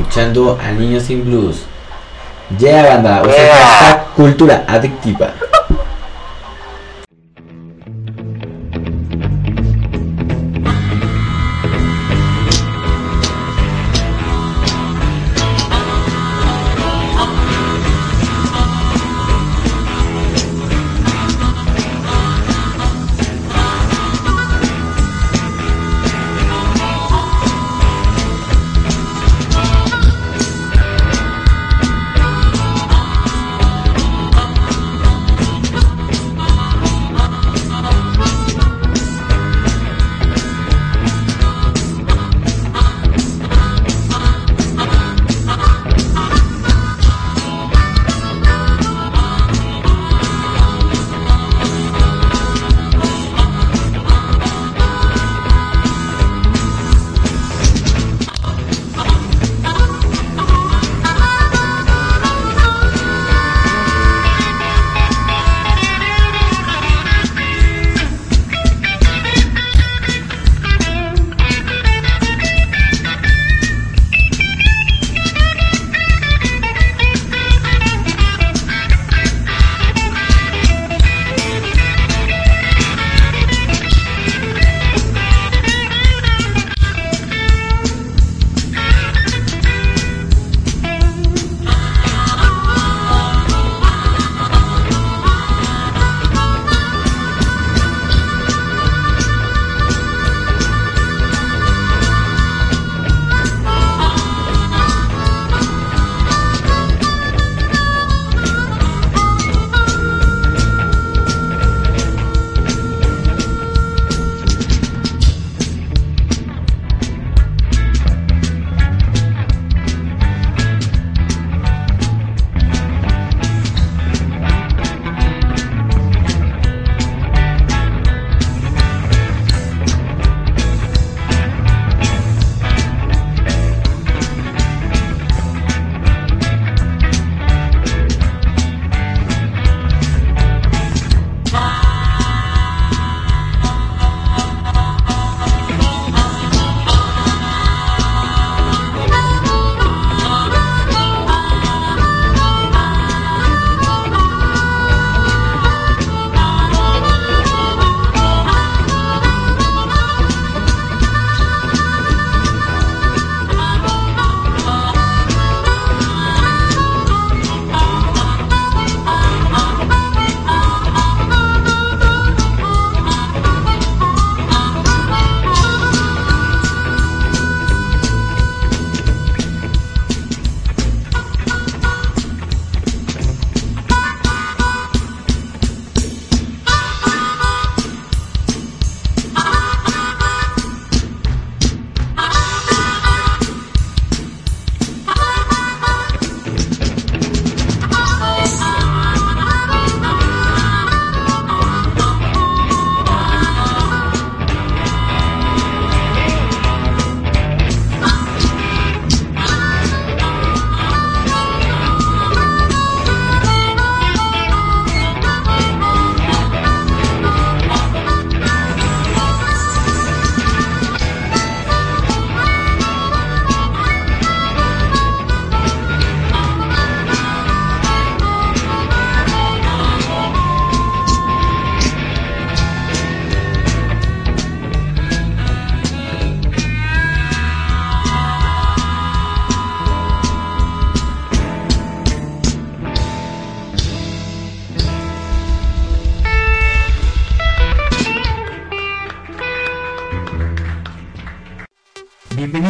escuchando a Niños sin Blues. Yeah, banda, o sea, cultura adictiva.